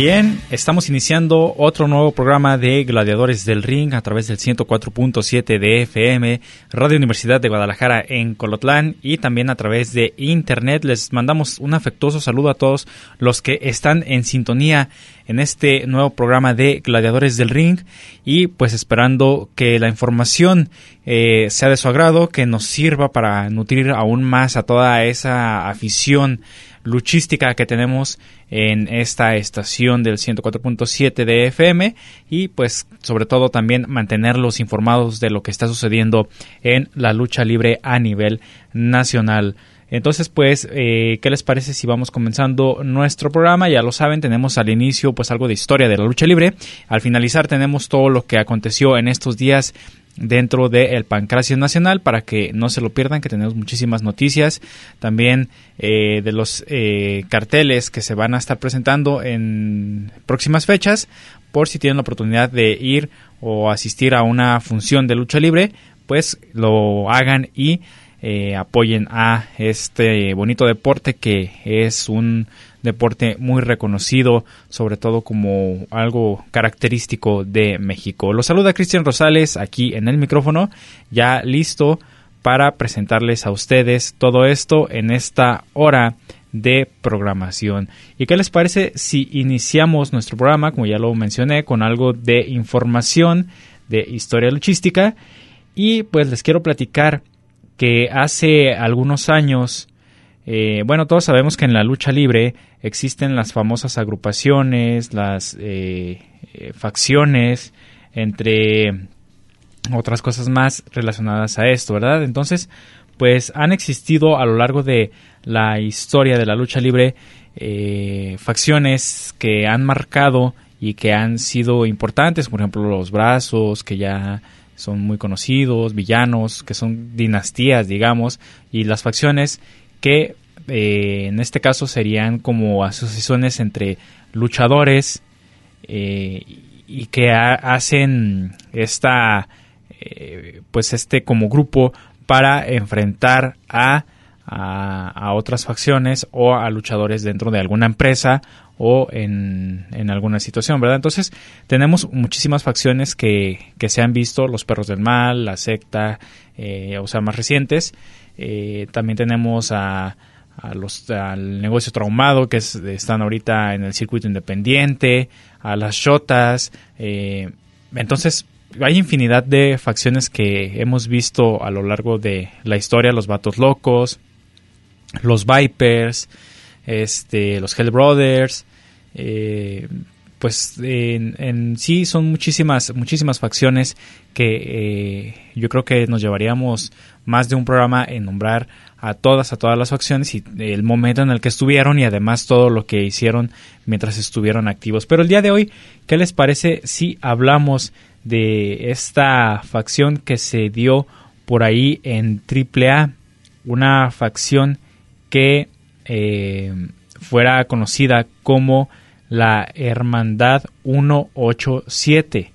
Bien, estamos iniciando otro nuevo programa de Gladiadores del Ring a través del 104.7 de FM, Radio Universidad de Guadalajara en Colotlán y también a través de Internet. Les mandamos un afectuoso saludo a todos los que están en sintonía en este nuevo programa de Gladiadores del Ring y pues esperando que la información eh, sea de su agrado, que nos sirva para nutrir aún más a toda esa afición luchística que tenemos en esta estación del 104.7 de FM y pues sobre todo también mantenerlos informados de lo que está sucediendo en la lucha libre a nivel nacional. Entonces, pues, eh, ¿qué les parece si vamos comenzando nuestro programa? Ya lo saben, tenemos al inicio pues algo de historia de la lucha libre. Al finalizar tenemos todo lo que aconteció en estos días dentro del Pancracio Nacional para que no se lo pierdan, que tenemos muchísimas noticias. También eh, de los eh, carteles que se van a estar presentando en próximas fechas por si tienen la oportunidad de ir o asistir a una función de lucha libre pues lo hagan y eh, apoyen a este bonito deporte que es un deporte muy reconocido, sobre todo como algo característico de México. Los saluda Cristian Rosales aquí en el micrófono, ya listo para presentarles a ustedes todo esto en esta hora de programación. ¿Y qué les parece si iniciamos nuestro programa, como ya lo mencioné, con algo de información de historia luchística? Y pues les quiero platicar que hace algunos años eh, bueno, todos sabemos que en la lucha libre existen las famosas agrupaciones, las eh, eh, facciones, entre otras cosas más relacionadas a esto, ¿verdad? Entonces, pues han existido a lo largo de la historia de la lucha libre facciones que han marcado y que han sido importantes, por ejemplo los brazos, que ya son muy conocidos, villanos, que son dinastías, digamos, y las facciones que eh, en este caso serían como asociaciones entre luchadores eh, y que hacen esta eh, pues este como grupo para enfrentar a, a, otras facciones o a luchadores dentro de alguna empresa o en, en, alguna situación, ¿verdad? Entonces tenemos muchísimas facciones que, que se han visto, los perros del mal, la secta, o sea, más recientes. También tenemos a, a los, al negocio traumado que están ahorita en el circuito independiente, a las shotas. Eh, entonces, hay infinidad de facciones que hemos visto a lo largo de la historia, los vatos locos, los Vipers, este, los Hell Brothers, eh, pues en, sí son muchísimas muchísimas facciones que eh, yo creo que nos llevaríamos más de un programa en nombrar a todas, a todas las facciones y el momento en el que estuvieron y además todo lo que hicieron mientras estuvieron activos. Pero el día de hoy, ¿qué les parece si hablamos de esta facción que se dio por ahí en AAA? Una facción que eh, fuera conocida como la Hermandad 187.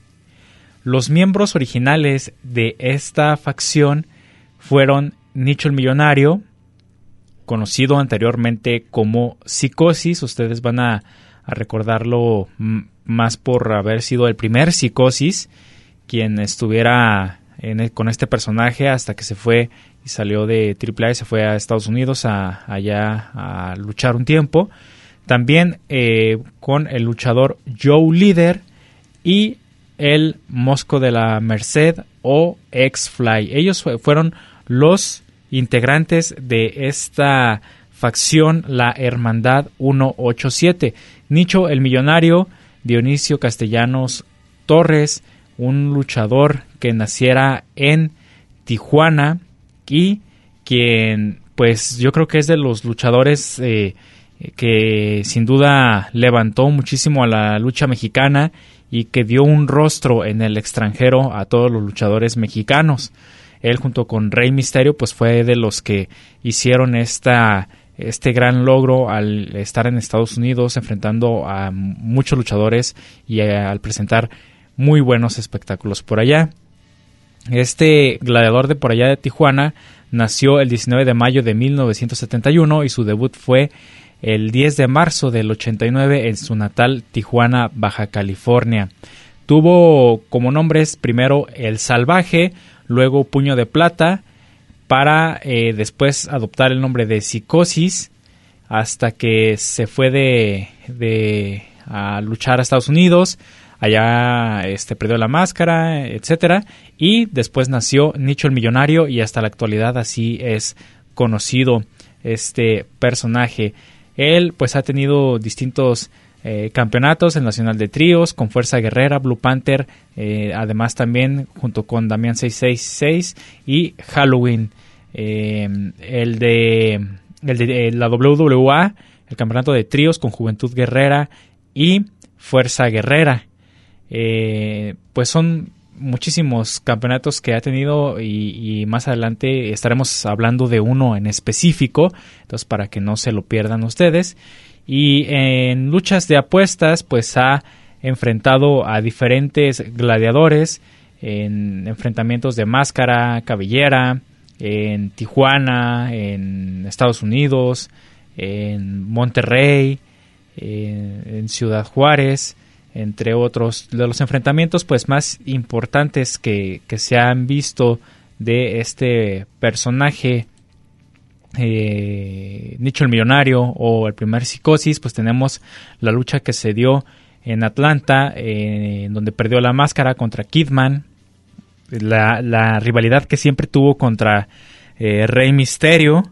Los miembros originales de esta facción fueron Nicho el Millonario, conocido anteriormente como Psicosis. Ustedes van a, recordarlo más por haber sido el primer Psicosis quien estuviera con este personaje hasta que se fue y salió de AAA y se fue a Estados Unidos a, allá a luchar un tiempo. También eh, con el luchador Joe Leader y el Mosco de la Merced o X-Fly. Ellos fueron los integrantes de esta facción, la Hermandad 187, Nicho el Millonario, Dionisio Castellanos Torres, un luchador que naciera en Tijuana y quien pues yo creo que es de los luchadores eh, que sin duda levantó muchísimo a la lucha mexicana y que dio un rostro en el extranjero a todos los luchadores mexicanos. Él junto con Rey Misterio pues fue de los que hicieron esta este gran logro al estar en Estados Unidos enfrentando a muchos luchadores y al presentar muy buenos espectáculos por allá. Este gladiador de por allá de Tijuana nació el 19 de mayo de 1971 y su debut fue el 10 de marzo del 89 en su natal Tijuana, Baja California. Tuvo como nombres primero El Salvaje, luego Puño de Plata, para eh, después adoptar el nombre de Psicosis, hasta que se fue de, de a luchar a Estados Unidos, allá este perdió la máscara, etcétera, y después nació Nicho el Millonario y hasta la actualidad así es conocido este personaje. Él pues ha tenido distintos eh, campeonatos, el Nacional de Tríos, con Fuerza Guerrera, Blue Panther, eh, además también junto con Damián 666 y Halloween. Eh, el, de, de la WWA, el campeonato de tríos con Juventud Guerrera y Fuerza Guerrera. pues son muchísimos campeonatos que ha tenido y, más adelante estaremos hablando de uno en específico, entonces para que no se lo pierdan ustedes. Y en luchas de apuestas, pues ha enfrentado a diferentes gladiadores en enfrentamientos de máscara, cabellera, en Tijuana, en Estados Unidos, en Monterrey, en Ciudad Juárez, entre otros. De los enfrentamientos pues más importantes que, se han visto de este personaje eh, Nicho el Millonario o el primer Psicosis, pues tenemos la lucha que se dio en Atlanta, eh, donde perdió la máscara contra Kidman, la, rivalidad que siempre tuvo contra eh, Rey Misterio,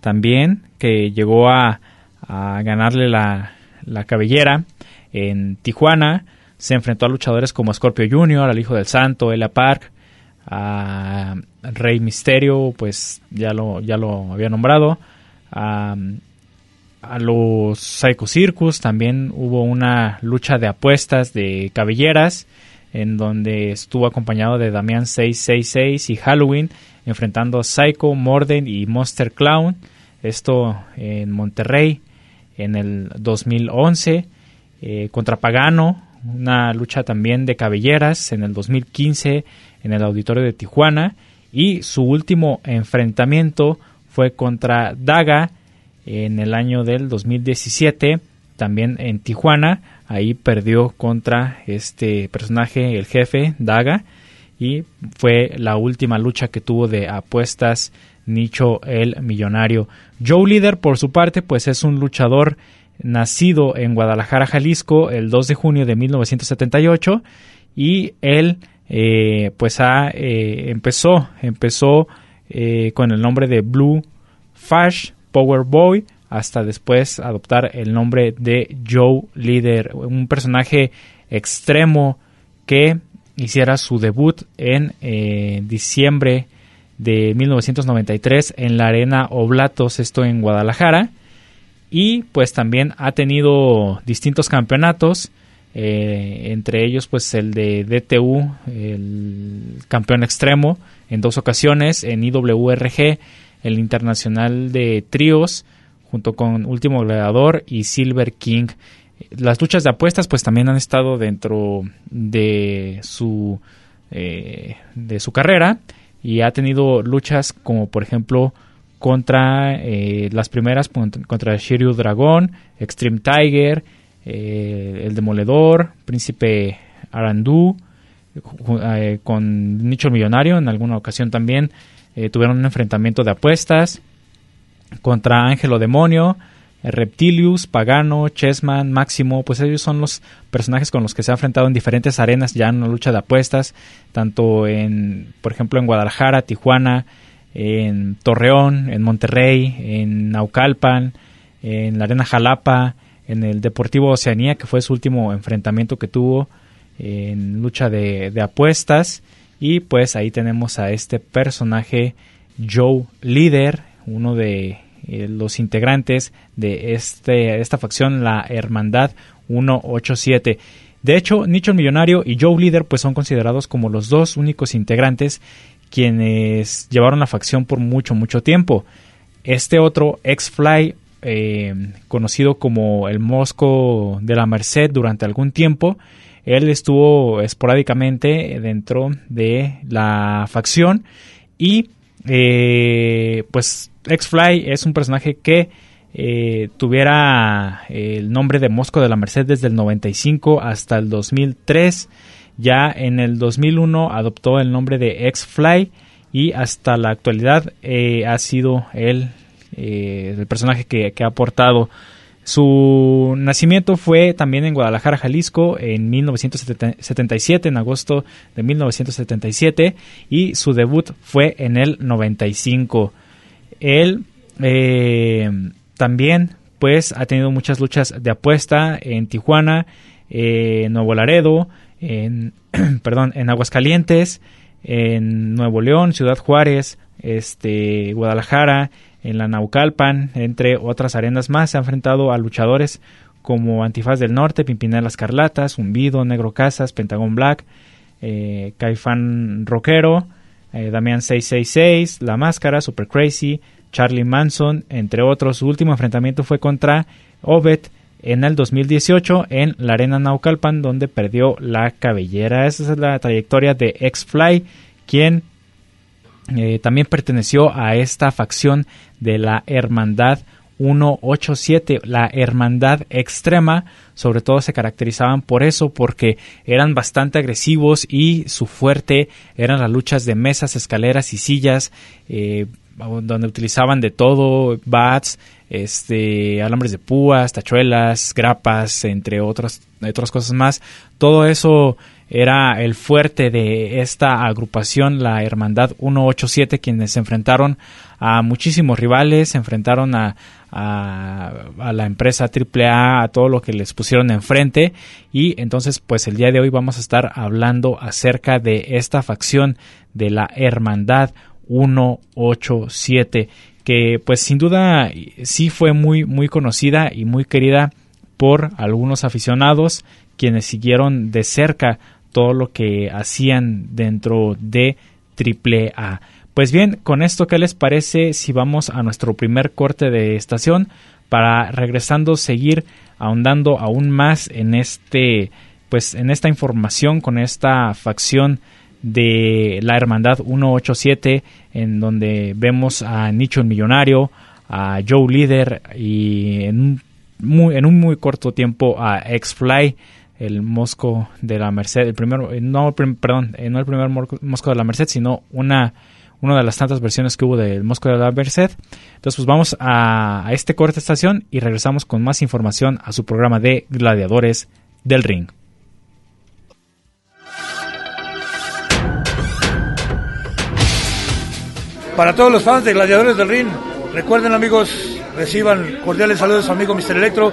también, que llegó a, a ganarle la, la cabellera en Tijuana. Se enfrentó a luchadores como Scorpio Jr., al Hijo del Santo, Ella Park, a Rey Misterio, pues ya lo, ya lo había nombrado. A, los Psycho Circus también hubo una lucha de apuestas de cabelleras en donde estuvo acompañado de Damián 666 y Halloween enfrentando a Psycho, Morden y Monster Clown. Esto en Monterrey en el 2011. Eh, contra Pagano, una lucha también de cabelleras en el 2015 en el auditorio de Tijuana y su último enfrentamiento fue contra Daga en el año del 2017 también en Tijuana. Ahí perdió contra este personaje el jefe Daga y fue la última lucha que tuvo de apuestas Nicho el millonario. Joe Leader por su parte pues es un luchador nacido en Guadalajara, Jalisco, el 2 de junio de 1978 y él eh, pues ha, eh, empezó, empezó eh, con el nombre de Blue Fash Power Boy hasta después adoptar el nombre de Joe Leader, un personaje extremo que hiciera su debut en diciembre de 1993 en la Arena Oblatos, esto en Guadalajara. Y pues también ha tenido distintos campeonatos eh, entre ellos pues el de DTU el campeón extremo en dos ocasiones en IWRG el internacional de tríos junto con Último Gladiador y Silver King. Las luchas de apuestas pues también han estado dentro de su eh, de su carrera y ha tenido luchas como por ejemplo contra eh, las primeras, contra Shiryu Dragón, Extreme Tiger, eh, El Demoledor, Príncipe Arandú, eh, con Nicho Millonario, en alguna ocasión también tuvieron un enfrentamiento de apuestas contra Ángelo Demonio, Reptilius, Pagano, Chessman, Máximo, pues ellos son los personajes con los que se ha enfrentado en diferentes arenas ya en una lucha de apuestas, tanto en, por ejemplo, en Guadalajara, Tijuana, en Torreón, en Monterrey, en Naucalpan, en la Arena Jalapa, en el Deportivo Oceanía, que fue su último enfrentamiento que tuvo en lucha de, apuestas. Y pues ahí tenemos a este personaje, Joe Líder, uno de eh, los integrantes de este, esta facción, la Hermandad 187. De hecho, Nicho el Millonario y Joe Líder pues son considerados como los dos únicos integrantes quienes llevaron la facción por mucho, mucho tiempo. Este otro, X-Fly, eh, conocido como el Mosco de la Merced durante algún tiempo, él estuvo esporádicamente dentro de la facción y eh, pues X-Fly es un personaje que eh, tuviera el nombre de Mosco de la Merced desde el 95 hasta el 2003. Ya en el 2001 adoptó el nombre de X-Fly y hasta la actualidad eh, ha sido él el personaje que, ha aportado su nacimiento fue también en Guadalajara, Jalisco, en 1977, en agosto de 1977, y su debut fue en el 95. Él eh, también, pues, ha tenido muchas luchas de apuesta en Tijuana, en Nuevo Laredo, en, perdón, en Aguascalientes, en Nuevo León, Ciudad Juárez, este, Guadalajara, en la Naucalpan, entre otras arenas más, se ha enfrentado a luchadores como Antifaz del Norte, Pimpinela Escarlatas, Zumbido, Negro Casas, Pentagón Black, eh, Caifán Rockero, eh, Damián 666, La Máscara, Super Crazy, Charlie Manson, entre otros. Su último enfrentamiento fue contra Obed en el 2018 en la Arena Naucalpan, donde perdió la cabellera. Esa es la trayectoria de X-Fly, quien eh, también perteneció a esta facción de la Hermandad 187, la Hermandad Extrema, sobre todo se caracterizaban por eso, porque eran bastante agresivos y su fuerte eran las luchas de mesas, escaleras y sillas, eh, donde utilizaban de todo, bats, este, alambres de púas, tachuelas, grapas, entre otras, otras cosas más. Todo eso era el fuerte de esta agrupación, la Hermandad 187, quienes se enfrentaron a muchísimos rivales, se enfrentaron a, a, la empresa AAA, a todo lo que les pusieron enfrente. Y entonces pues el día de hoy vamos a estar hablando acerca de esta facción de la Hermandad 187 que pues sin duda sí fue muy muy conocida y muy querida por algunos aficionados quienes siguieron de cerca todo lo que hacían dentro de AAA. Pues bien, con esto, ¿qué les parece si vamos a nuestro primer corte de estación para regresando seguir ahondando aún más en este pues en esta información con esta facción de la Hermandad 187 en donde vemos a Nicho el Millonario, a Joe Líder y en un muy, en un muy corto tiempo a X-Fly el Mosco de la Merced, el primero, eh, no, perdón, eh, no el primer Mosco de la Merced, sino una, una de las tantas versiones que hubo del Mosco de la Merced. Entonces, pues vamos a, este corte estación y regresamos con más información a su programa de Gladiadores del Ring. Para todos los fans de Gladiadores del Ring, recuerden amigos, reciban cordiales saludos a su amigo Mr. Electro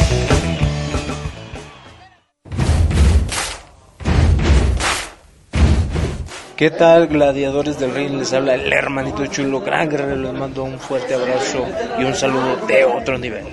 ¿Qué tal, gladiadores del ring? Les habla el hermanito chulo, gran guerrero. Les mando un fuerte abrazo y un saludo de otro nivel.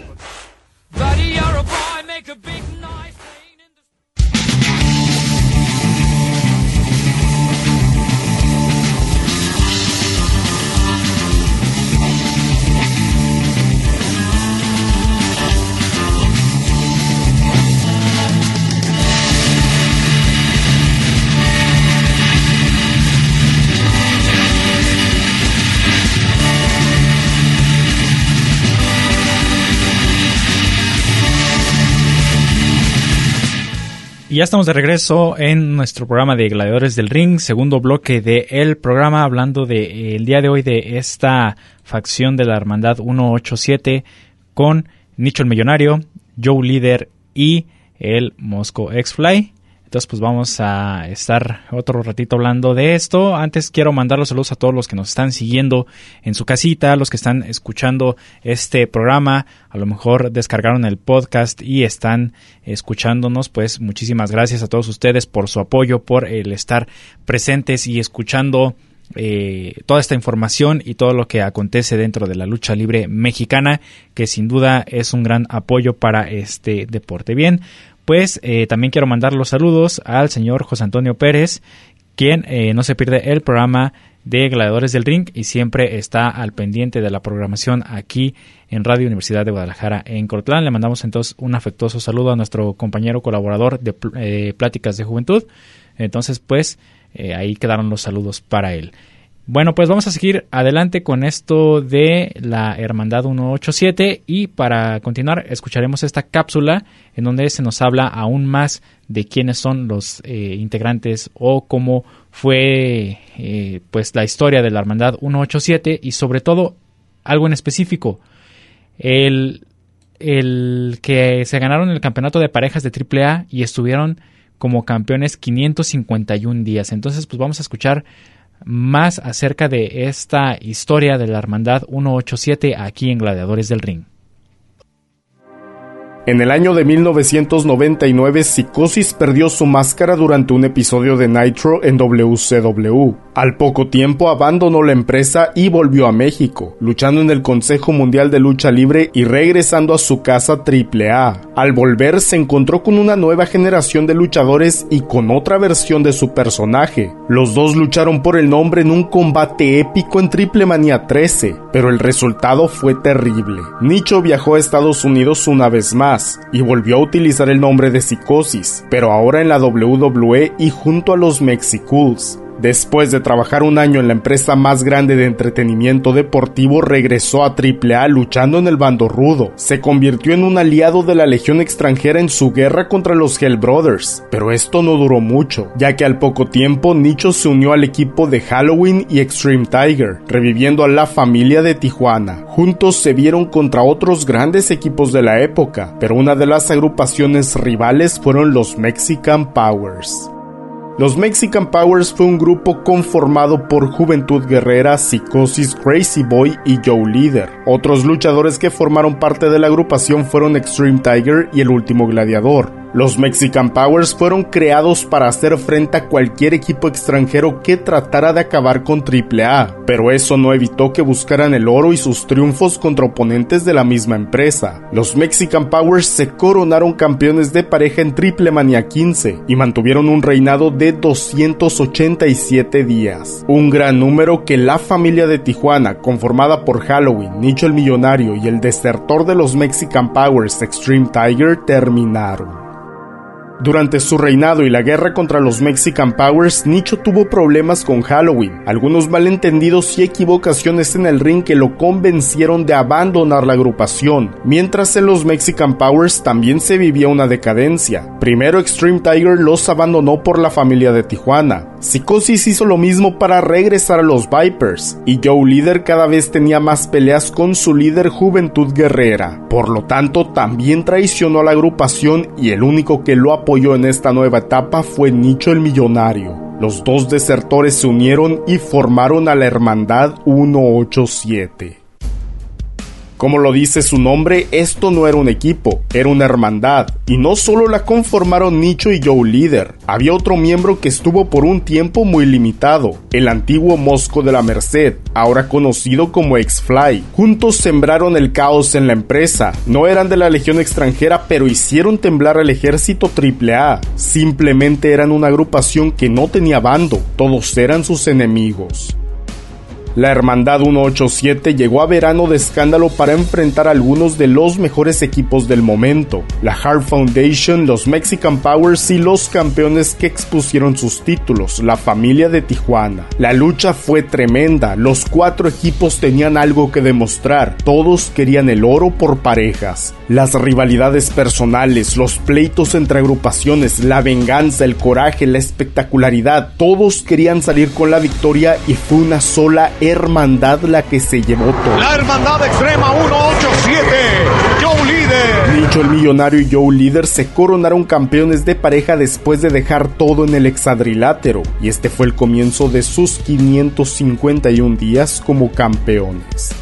Y ya estamos de regreso en nuestro programa de Gladiadores del Ring, segundo bloque del el programa, hablando de eh, el día de hoy de esta facción de la Hermandad 187 con Nicho el Millonario, Joe Líder y el Mosco X-Fly. Entonces, pues vamos a estar otro ratito hablando de esto. Antes quiero mandar los saludos a todos los que nos están siguiendo en su casita, los que están escuchando este programa, a lo mejor descargaron el podcast y están escuchándonos. Pues muchísimas gracias a todos ustedes por su apoyo, por el estar presentes y escuchando eh, toda esta información y todo lo que acontece dentro de la lucha libre mexicana, que sin duda es un gran apoyo para este deporte. Bien, pues eh, también quiero mandar los saludos al señor José Antonio Pérez, quien eh, no se pierde el programa de Gladiadores del Ring y siempre está al pendiente de la programación aquí en Radio Universidad de Guadalajara en Cortlán. Le mandamos entonces un afectuoso saludo a nuestro compañero colaborador de eh, Pláticas de Juventud. Entonces, pues ahí quedaron los saludos para él. Bueno, pues vamos a seguir adelante con esto de la Hermandad 187 y para continuar escucharemos esta cápsula en donde se nos habla aún más de quiénes son los eh, integrantes o cómo fue eh, pues la historia de la Hermandad 187 y sobre todo algo en específico, el, el que se ganaron el campeonato de parejas de AAA y estuvieron como campeones 551 días. Entonces pues vamos a escuchar más acerca de esta historia de la Hermandad 187 aquí en Gladiadores del Ring. En el año de 1999, Psicosis perdió su máscara durante un episodio de Nitro en WCW. Al poco tiempo abandonó la empresa y volvió a México, luchando en el Consejo Mundial de Lucha Libre y regresando a su casa AAA. Al volver se encontró con una nueva generación de luchadores y con otra versión de su personaje. Los dos lucharon por el nombre en un combate épico en Triple Manía 13, pero el resultado fue terrible. Nicho viajó a Estados Unidos una vez más y volvió a utilizar el nombre de Psicosis, pero ahora en la WWE y junto a los Mexicools. Después de trabajar un año en la empresa más grande de entretenimiento deportivo, regresó a AAA luchando en el bando rudo. Se convirtió en un aliado de la Legión extranjera en su guerra contra los Hell Brothers, pero esto no duró mucho, ya que al poco tiempo Nicho se unió al equipo de Halloween y Extreme Tiger, reviviendo a la familia de Tijuana. Juntos se vieron contra otros grandes equipos de la época, pero una de las agrupaciones rivales fueron los Mexican Powers. Los Mexican Powers fue un grupo conformado por Juventud Guerrera, Psicosis, Crazy Boy y Joe Leader. Otros luchadores que formaron parte de la agrupación fueron Extreme Tiger y el último gladiador. Los Mexican Powers fueron creados para hacer frente a cualquier equipo extranjero que tratara de acabar con AAA, pero eso no evitó que buscaran el oro y sus triunfos contra oponentes de la misma empresa. Los Mexican Powers se coronaron campeones de pareja en Triple Manía 15 y mantuvieron un reinado de 287 días, un gran número que la familia de Tijuana, conformada por Halloween, Nicho el Millonario y el desertor de los Mexican Powers Extreme Tiger terminaron. Durante su reinado y la guerra contra los Mexican Powers, Nicho tuvo problemas con Halloween, algunos malentendidos y equivocaciones en el ring que lo convencieron de abandonar la agrupación, mientras en los Mexican Powers también se vivía una decadencia. Primero Extreme Tiger los abandonó por la familia de Tijuana, Psicosis hizo lo mismo para regresar a los Vipers, y Joe Líder cada vez tenía más peleas con su líder Juventud Guerrera, por lo tanto también traicionó a la agrupación y el único que lo apoyó en esta nueva etapa fue Nicho el Millonario. Los dos desertores se unieron y formaron a la Hermandad 187. Como lo dice su nombre, esto no era un equipo, era una hermandad, y no solo la conformaron Nicho y Joe Líder, había otro miembro que estuvo por un tiempo muy limitado, el antiguo Mosco de la Merced, ahora conocido como X-Fly. Juntos sembraron el caos en la empresa, no eran de la Legión extranjera, pero hicieron temblar al ejército AAA, simplemente eran una agrupación que no tenía bando, todos eran sus enemigos. La Hermandad 187 llegó a verano de escándalo para enfrentar a algunos de los mejores equipos del momento, la Hard Foundation, los Mexican Powers y los campeones que expusieron sus títulos, la familia de Tijuana. La lucha fue tremenda, los cuatro equipos tenían algo que demostrar, todos querían el oro por parejas. Las rivalidades personales, los pleitos entre agrupaciones, la venganza, el coraje, la espectacularidad, todos querían salir con la victoria y fue una sola hermandad la que se llevó todo. La hermandad extrema 187, Joe Líder. Nicho el millonario y Joe Líder se coronaron campeones de pareja después de dejar todo en el hexadrilátero y este fue el comienzo de sus 551 días como campeones.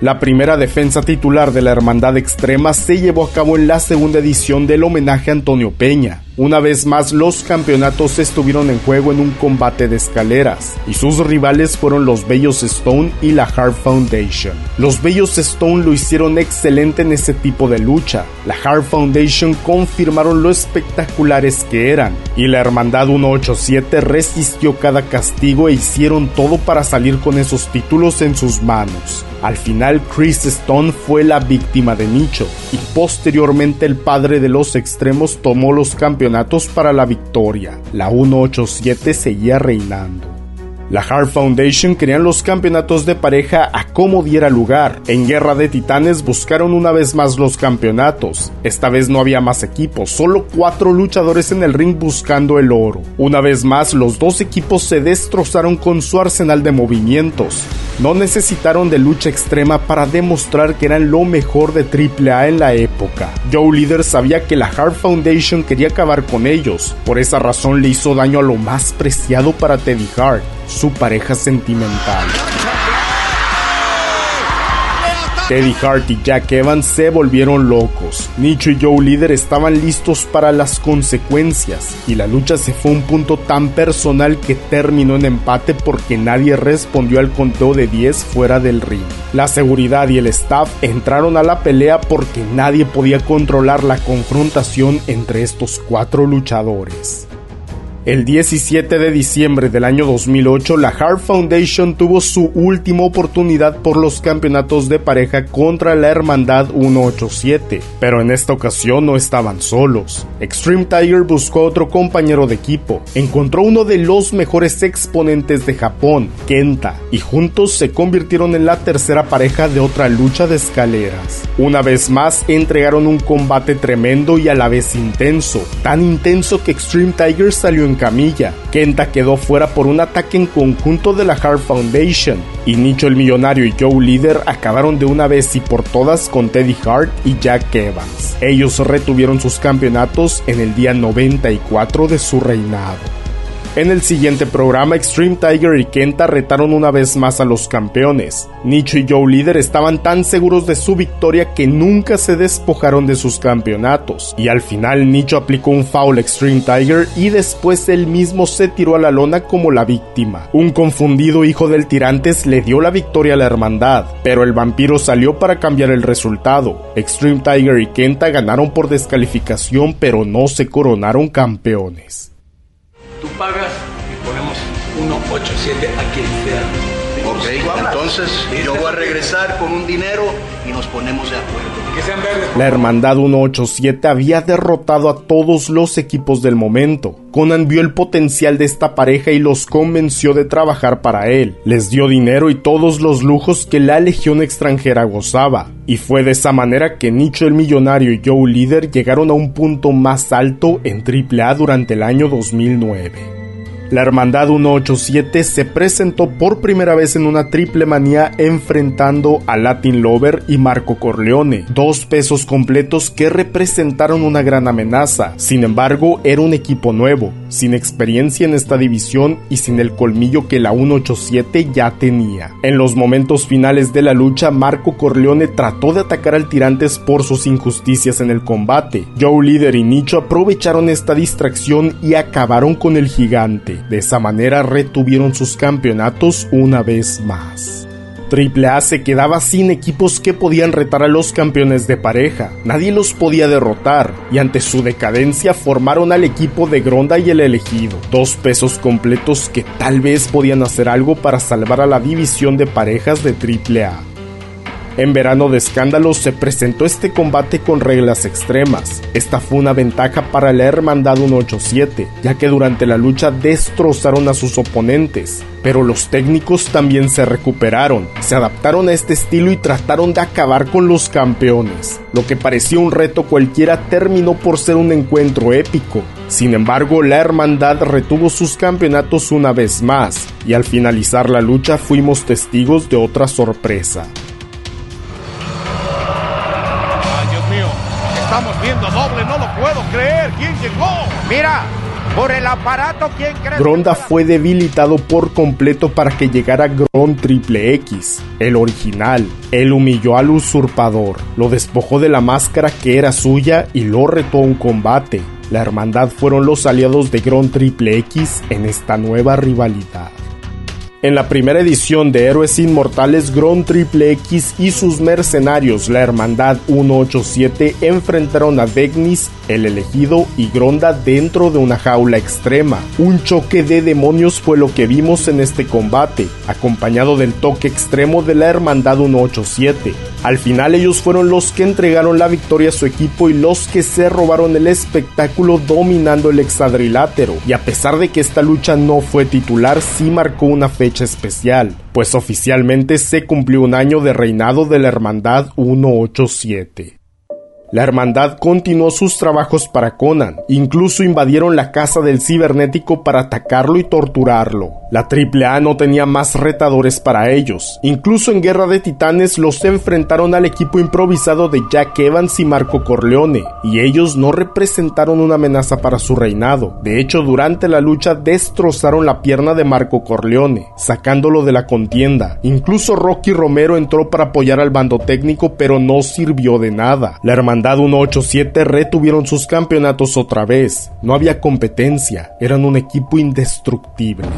La primera defensa titular de la Hermandad Extrema se llevó a cabo en la segunda edición del homenaje a Antonio Peña, una vez más los campeonatos estuvieron en juego en un combate de escaleras, y sus rivales fueron los Bellos Stone y la Hard Foundation. Los Bellos Stone lo hicieron excelente en ese tipo de lucha, la Hard Foundation confirmaron lo espectaculares que eran, y la Hermandad 187 resistió cada castigo e hicieron todo para salir con esos títulos en sus manos. Al final Chris Stone fue la víctima de Nicho, y posteriormente el padre de los extremos tomó los campeonatos para la victoria. La 187 seguía reinando. La Hard Foundation querían los campeonatos de pareja a como diera lugar. En Guerra de Titanes buscaron una vez más los campeonatos. Esta vez no había más equipos, solo cuatro luchadores en el ring buscando el oro. Una vez más, los dos equipos se destrozaron con su arsenal de movimientos. No necesitaron de lucha extrema para demostrar que eran lo mejor de AAA en la época. Joe Leader sabía que la Hard Foundation quería acabar con ellos, por esa razón le hizo daño a lo más preciado para Teddy Hart, su pareja sentimental. Teddy Hart y Jack Evans se volvieron locos. Nicho y Joe Líder estaban listos para las consecuencias y la lucha se fue a un punto tan personal que terminó en empate porque nadie respondió al conteo de 10 fuera del ring. La seguridad y el staff entraron a la pelea porque nadie podía controlar la confrontación entre estos cuatro luchadores. El 17 de diciembre del año 2008, la Hart Foundation tuvo su última oportunidad por los campeonatos de pareja contra la Hermandad 187, pero en esta ocasión no estaban solos. Extreme Tiger buscó otro compañero de equipo, encontró uno de los mejores exponentes de Japón, Kenta, y juntos se convirtieron en la tercera pareja de otra lucha de escaleras. Una vez más entregaron un combate tremendo y a la vez intenso, tan intenso que Extreme Tiger salió en camilla. Kenta quedó fuera por un ataque en conjunto de la Hard Foundation. Y Nicho el Millonario y Joe Líder acabaron de una vez y por todas con Teddy Hart y Jack Evans. Ellos retuvieron sus campeonatos en el día 94 de su reinado. En el siguiente programa, Extreme Tiger y Kenta retaron una vez más a los campeones. Nicho y Joe Líder estaban tan seguros de su victoria que nunca se despojaron de sus campeonatos. Y al final, Nicho aplicó un foul Extreme Tiger y después él mismo se tiró a la lona como la víctima. Un confundido hijo del tirantes le dio la victoria a la hermandad, pero el vampiro salió para cambiar el resultado. Extreme Tiger y Kenta ganaron por descalificación, pero no se coronaron campeones pagas y ponemos 187 a quien sea. Ok, entonces yo voy a regresar con un dinero y nos ponemos de acuerdo. La Hermandad 187 había derrotado a todos los equipos del momento. Conan vio el potencial de esta pareja y los convenció de trabajar para él. Les dio dinero y todos los lujos que la legión extranjera gozaba. Y fue de esa manera que Nicho el Millonario y Joe Líder llegaron a un punto más alto en AAA durante el año 2009. La Hermandad 187 se presentó por primera vez en una triple manía enfrentando a Latin Lover y Marco Corleone, dos pesos completos que representaron una gran amenaza. Sin embargo, era un equipo nuevo, sin experiencia en esta división y sin el colmillo que la 187 ya tenía. En los momentos finales de la lucha, Marco Corleone trató de atacar al Tirantes por sus injusticias en el combate. Joe Líder y Nicho aprovecharon esta distracción y acabaron con el gigante. De esa manera retuvieron sus campeonatos una vez más. AAA se quedaba sin equipos que podían retar a los campeones de pareja. Nadie los podía derrotar y ante su decadencia formaron al equipo de Gronda y el elegido, dos pesos completos que tal vez podían hacer algo para salvar a la división de parejas de AAA. En verano de escándalos se presentó este combate con reglas extremas. Esta fue una ventaja para la Hermandad 187, ya que durante la lucha destrozaron a sus oponentes. Pero los técnicos también se recuperaron, se adaptaron a este estilo y trataron de acabar con los campeones. Lo que parecía un reto cualquiera terminó por ser un encuentro épico. Sin embargo, la hermandad retuvo sus campeonatos una vez más, y al finalizar la lucha fuimos testigos de otra sorpresa. Estamos viendo doble, no lo puedo creer. ¿Quién llegó? Mira, por el aparato, ¿quién cree? Gronda fue debilitado por completo para que llegara Gron Triple X, el original. Él humilló al usurpador, lo despojó de la máscara que era suya y lo retó a un combate. La hermandad fueron los aliados de Gron Triple X en esta nueva rivalidad. En la primera edición de Héroes Inmortales, Gron Triple X y sus mercenarios, la Hermandad 187, enfrentaron a Vegnis, el elegido y Gronda dentro de una jaula extrema. Un choque de demonios fue lo que vimos en este combate, acompañado del toque extremo de la Hermandad 187. Al final ellos fueron los que entregaron la victoria a su equipo y los que se robaron el espectáculo dominando el hexadrilátero. Y a pesar de que esta lucha no fue titular, sí marcó una fecha especial, pues oficialmente se cumplió un año de reinado de la Hermandad 187. La hermandad continuó sus trabajos para Conan, incluso invadieron la casa del cibernético para atacarlo y torturarlo. La AAA no tenía más retadores para ellos. Incluso en Guerra de Titanes los enfrentaron al equipo improvisado de Jack Evans y Marco Corleone, y ellos no representaron una amenaza para su reinado. De hecho, durante la lucha destrozaron la pierna de Marco Corleone, sacándolo de la contienda. Incluso Rocky Romero entró para apoyar al bando técnico, pero no sirvió de nada. La hermandad 187 retuvieron sus campeonatos otra vez. No había competencia, eran un equipo indestructible.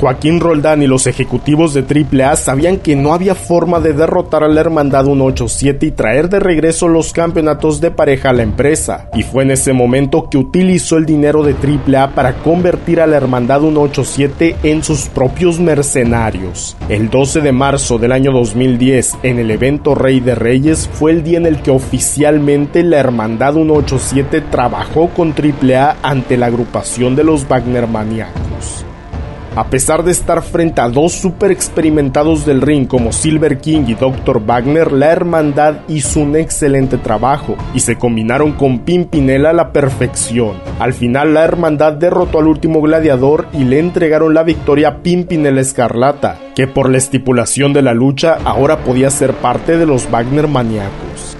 Joaquín Roldán y los ejecutivos de AAA sabían que no había forma de derrotar a la Hermandad 187 y traer de regreso los campeonatos de pareja a la empresa, y fue en ese momento que utilizó el dinero de AAA para convertir a la Hermandad 187 en sus propios mercenarios. El 12 de marzo del año 2010, en el evento Rey de Reyes, fue el día en el que oficialmente la Hermandad 187 trabajó con AAA ante la agrupación de los Wagner Maníacos. A pesar de estar frente a dos super experimentados del ring como Silver King y Dr. Wagner, la hermandad hizo un excelente trabajo y se combinaron con Pimpinela a la perfección. Al final la hermandad derrotó al último gladiador y le entregaron la victoria a Pimpinela Escarlata, que por la estipulación de la lucha ahora podía ser parte de los Wagner maníacos.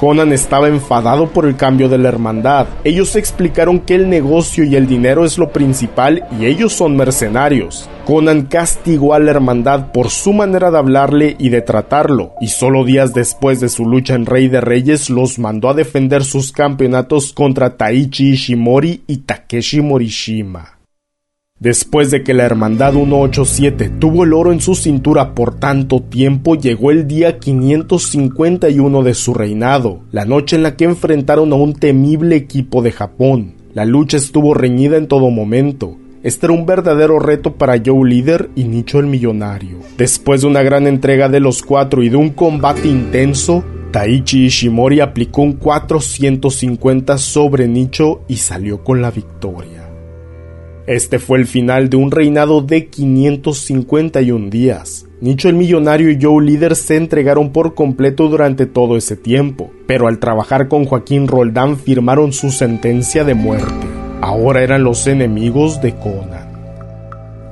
Conan estaba enfadado por el cambio de la hermandad. Ellos explicaron que el negocio y el dinero es lo principal y ellos son mercenarios. Conan castigó a la hermandad por su manera de hablarle y de tratarlo, y solo días después de su lucha en Rey de Reyes los mandó a defender sus campeonatos contra Taichi Ishimori y Takeshi Morishima. Después de que la Hermandad 187 tuvo el oro en su cintura por tanto tiempo, llegó el día 551 de su reinado, la noche en la que enfrentaron a un temible equipo de Japón. La lucha estuvo reñida en todo momento. Este era un verdadero reto para Joe Líder y Nicho el Millonario. Después de una gran entrega de los cuatro y de un combate intenso, Taichi Ishimori aplicó un 450 sobre Nicho y salió con la victoria. Este fue el final de un reinado de 551 días. Nicho el Millonario y Joe Líder se entregaron por completo durante todo ese tiempo, pero al trabajar con Joaquín Roldán firmaron su sentencia de muerte. Ahora eran los enemigos de Conan.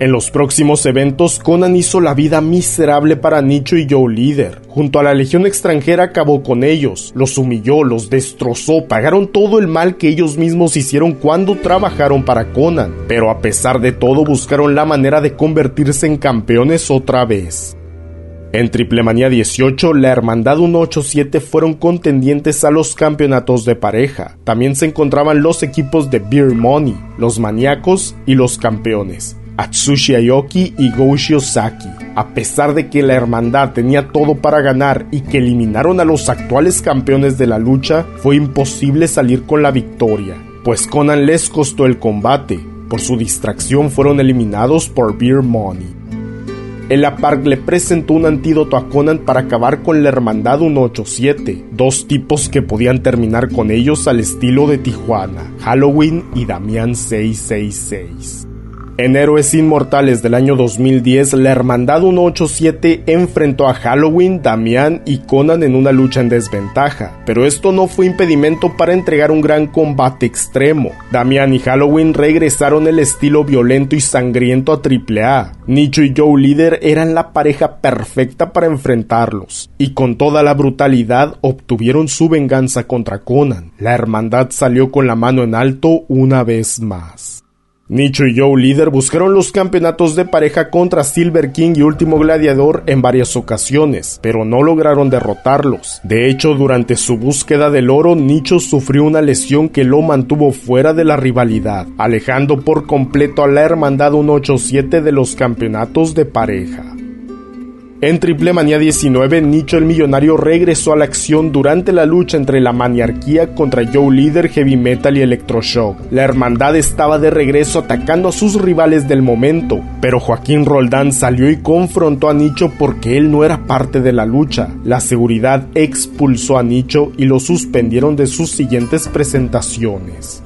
En los próximos eventos, Conan hizo la vida miserable para Nicho y Joe Líder. Junto a la legión extranjera acabó con ellos, los humilló, los destrozó, pagaron todo el mal que ellos mismos hicieron cuando trabajaron para Conan, pero a pesar de todo buscaron la manera de convertirse en campeones otra vez. En Triplemanía 18, la Hermandad 187 fueron contendientes a los campeonatos de pareja. También se encontraban los equipos de Beer Money, los maníacos y los campeones Atsushi Aoki y Goshi Saki. A pesar de que la hermandad tenía todo para ganar y que eliminaron a los actuales campeones de la lucha, fue imposible salir con la victoria, pues Conan les costó el combate. Por su distracción fueron eliminados por Beer Money. El APARC le presentó un antídoto a Conan para acabar con la Hermandad 187, dos tipos que podían terminar con ellos al estilo de Tijuana, Halloween y Damián 666. En Héroes Inmortales del año 2010, la Hermandad 187 enfrentó a Halloween, Damián y Conan en una lucha en desventaja, pero esto no fue impedimento para entregar un gran combate extremo. Damián y Halloween regresaron el estilo violento y sangriento a AAA. Nicho y Joe Líder eran la pareja perfecta para enfrentarlos, y con toda la brutalidad obtuvieron su venganza contra Conan. La hermandad salió con la mano en alto una vez más. Nicho y Joe Líder buscaron los campeonatos de pareja contra Silver King y Último Gladiador en varias ocasiones, pero no lograron derrotarlos. De hecho, durante su búsqueda del oro, Nicho sufrió una lesión que lo mantuvo fuera de la rivalidad, alejando por completo a la Hermandad 187 de los campeonatos de pareja. En Triple Manía 19, Nicho el Millonario regresó a la acción durante la lucha entre la maniarquía contra Joe Líder, Heavy Metal y Electroshock. La hermandad estaba de regreso atacando a sus rivales del momento, pero Joaquín Roldán salió y confrontó a Nicho porque él no era parte de la lucha. La seguridad expulsó a Nicho y lo suspendieron de sus siguientes presentaciones.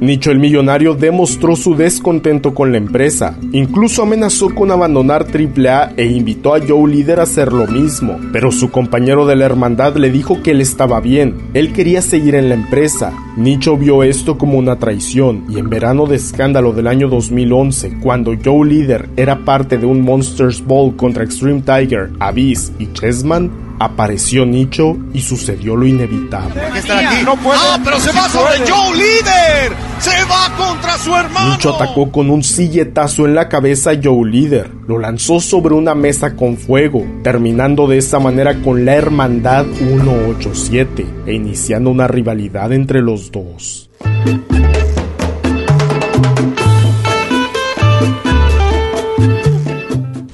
Nicho el millonario demostró su descontento con la empresa, incluso amenazó con abandonar AAA e invitó a Joe Líder a hacer lo mismo, pero su compañero de la hermandad le dijo que él estaba bien, él quería seguir en la empresa. Nicho vio esto como una traición y en verano de escándalo del año 2011, cuando Joe Líder era parte de un Monsters Ball contra Extreme Tiger, Abyss y Chessman, apareció Nicho y sucedió lo inevitable. No ¡Ah, pero se va sobre Joe Líder! ¡Se va contra su hermano! Nicho atacó con un silletazo en la cabeza a Joe Líder. Lo lanzó sobre una mesa con fuego, terminando de esa manera con la Hermandad 187 e iniciando una rivalidad entre los dos.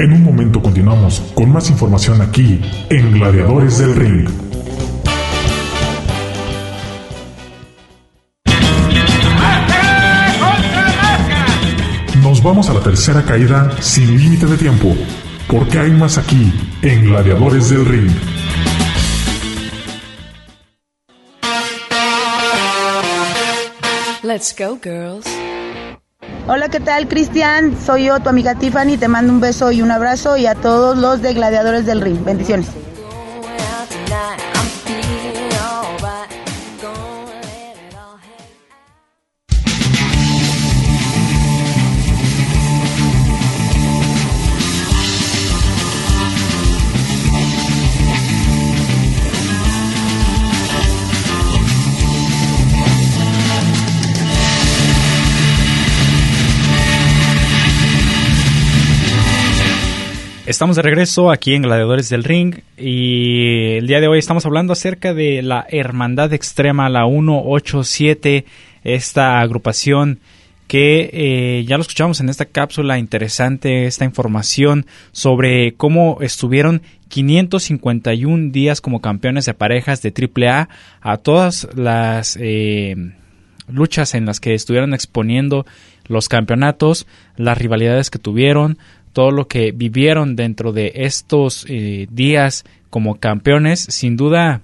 En un momento continuamos con más información aquí en Gladiadores del Ring. Nos vamos a la tercera caída sin límite de tiempo, porque hay más aquí en Gladiadores del Ring. Let's go, girls. Hola, ¿qué tal, Cristian? Soy yo, tu amiga Tiffany. Te mando un beso y un abrazo y a todos los de Gladiadores del Ring. Bendiciones. Estamos de regreso aquí en Gladiadores del Ring y el día de hoy estamos hablando acerca de la Hermandad Extrema, la 187, esta agrupación que eh, ya lo escuchamos en esta cápsula interesante, esta información sobre cómo estuvieron 551 días como campeones de parejas de AAA a todas las eh, luchas en las que estuvieron exponiendo los campeonatos, las rivalidades que tuvieron, todo lo que vivieron dentro de estos eh, días como campeones, sin duda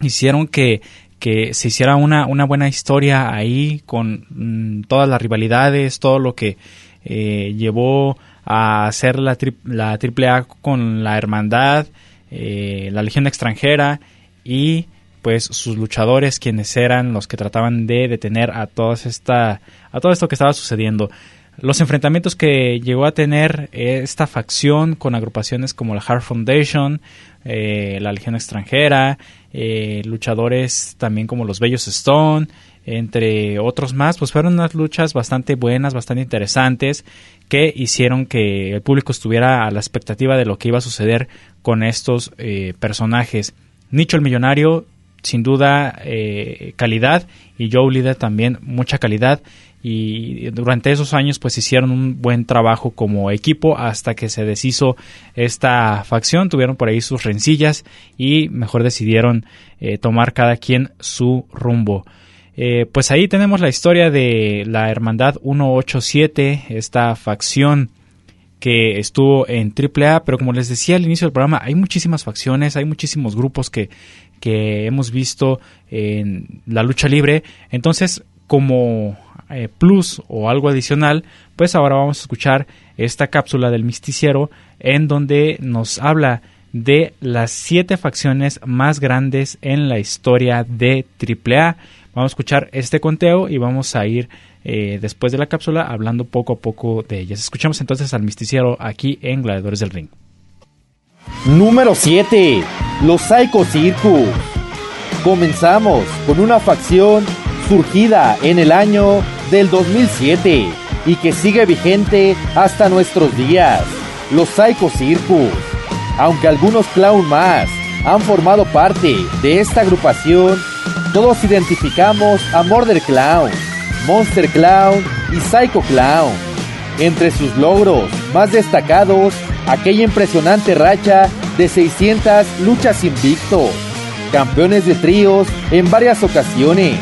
hicieron que, que se hiciera una, una, buena historia ahí con mm, todas las rivalidades, todo lo que eh, llevó a hacer la, la AAA con la Hermandad, eh, la Legión extranjera y pues sus luchadores quienes eran los que trataban de detener a todas esta a todo esto que estaba sucediendo los enfrentamientos que llegó a tener esta facción con agrupaciones como la Heart Foundation, eh, la Legión Extranjera, eh, luchadores también como los Bellos Stone, entre otros más, pues fueron unas luchas bastante buenas, bastante interesantes, que hicieron que el público estuviera a la expectativa de lo que iba a suceder con estos eh, personajes. Nicho el Millonario, sin duda, eh, calidad, y Joe Líder también, mucha calidad y durante esos años pues hicieron un buen trabajo como equipo hasta que se deshizo esta facción, tuvieron por ahí sus rencillas y mejor decidieron eh, tomar cada quien su rumbo. Eh, pues ahí tenemos la historia de la Hermandad 187, esta facción que estuvo en AAA, pero como les decía al inicio del programa, hay muchísimas facciones, hay muchísimos grupos que, que hemos visto en la lucha libre. Entonces, como eh, plus o algo adicional, pues ahora vamos a escuchar esta cápsula del misticiero en donde nos habla de las siete facciones más grandes en la historia de AAA. Vamos a escuchar este conteo y vamos a ir eh, después de la cápsula hablando poco a poco de ellas. Escuchamos entonces al misticiero aquí en Gladiadores del Ring. Número 7. Los Psycho Circus. Comenzamos con una facción surgida en el año del 2007 y que sigue vigente hasta nuestros días, los Psycho Circus. Aunque algunos clown más han formado parte de esta agrupación, todos identificamos a Murder Clown, Monster Clown y Psycho Clown. Entre sus logros más destacados, aquella impresionante racha de 600 luchas invictos, campeones de tríos en varias ocasiones,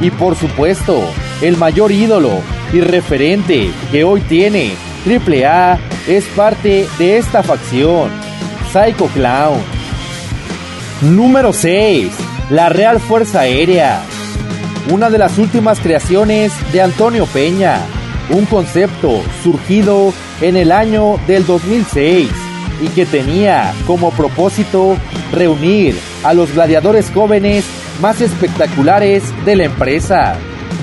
y por supuesto, el mayor ídolo y referente que hoy tiene AAA es parte de esta facción, Psycho Clown. Número 6. La Real Fuerza Aérea. Una de las últimas creaciones de Antonio Peña. Un concepto surgido en el año del 2006 y que tenía como propósito reunir a los gladiadores jóvenes más espectaculares de la empresa.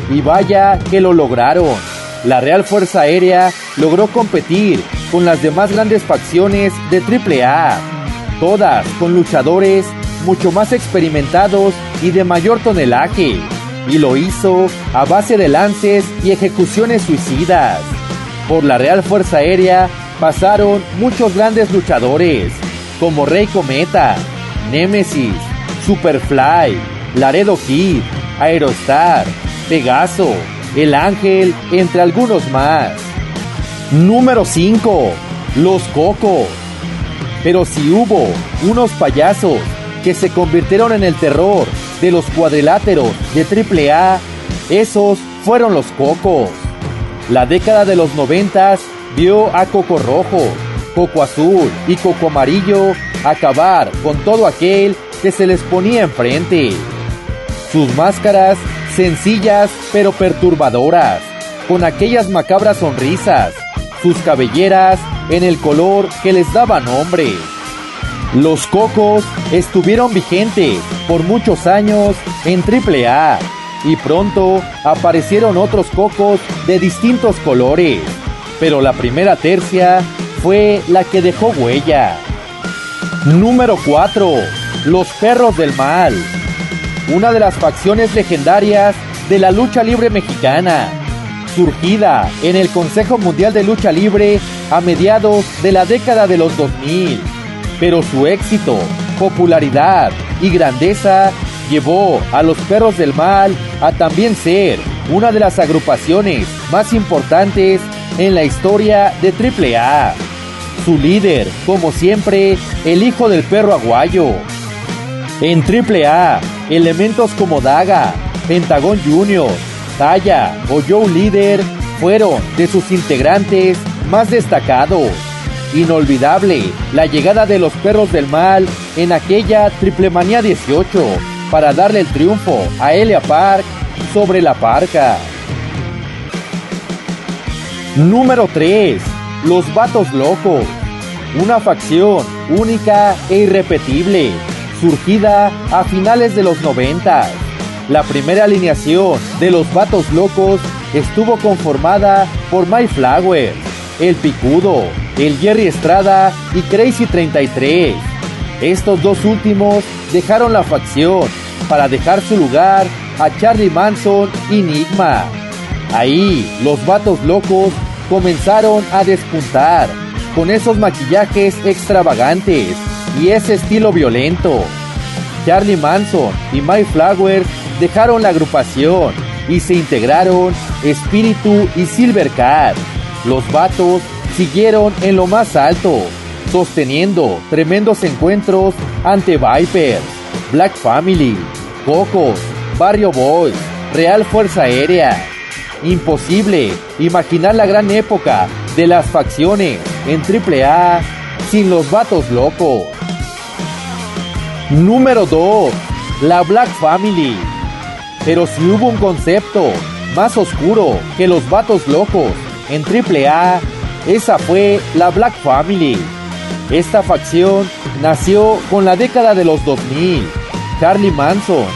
Y vaya que lo lograron. La Real Fuerza Aérea logró competir con las demás grandes facciones de AAA, todas con luchadores mucho más experimentados y de mayor tonelaje, y lo hizo a base de lances y ejecuciones suicidas. Por la Real Fuerza Aérea pasaron muchos grandes luchadores, como Rey Cometa, Nemesis, Superfly, Laredo Kid, Aerostar, Pegaso, El Ángel, entre algunos más. Número 5. Los Cocos. Pero si hubo unos payasos que se convirtieron en el terror de los cuadriláteros de AAA, esos fueron los Cocos. La década de los noventas vio a Coco Rojo, Coco Azul y Coco Amarillo acabar con todo aquel que se les ponía enfrente. Sus máscaras sencillas pero perturbadoras, con aquellas macabras sonrisas, sus cabelleras en el color que les daba nombre. Los cocos estuvieron vigentes por muchos años en AAA y pronto aparecieron otros cocos de distintos colores, pero la primera tercia fue la que dejó huella. Número 4. Los perros del mal una de las facciones legendarias de la lucha libre mexicana, surgida en el Consejo Mundial de Lucha Libre a mediados de la década de los 2000. Pero su éxito, popularidad y grandeza llevó a los Perros del Mal a también ser una de las agrupaciones más importantes en la historia de AAA. Su líder, como siempre, el hijo del perro aguayo. En AAA Elementos como Daga, Pentagon Jr., Taya o Joe Líder fueron de sus integrantes más destacados. Inolvidable la llegada de los perros del mal en aquella Triple Manía 18 para darle el triunfo a Elia Park sobre la Parca. Número 3. Los Vatos Locos. Una facción única e irrepetible surgida a finales de los 90. La primera alineación de los Vatos Locos estuvo conformada por My Flower, El Picudo, el Jerry Estrada y Crazy 33. Estos dos últimos dejaron la facción para dejar su lugar a Charlie Manson y Enigma. Ahí los vatos locos comenzaron a despuntar con esos maquillajes extravagantes y ese estilo violento. Charlie Manson y My Flower dejaron la agrupación y se integraron Espíritu y Silvercat. Los vatos siguieron en lo más alto, sosteniendo tremendos encuentros ante Vipers, Black Family, Cocos, Barrio Boys, Real Fuerza Aérea. Imposible imaginar la gran época de las facciones en AAA sin los vatos locos. Número 2. La Black Family. Pero si hubo un concepto más oscuro que los vatos locos en AAA, esa fue la Black Family. Esta facción nació con la década de los 2000. Charlie Manson,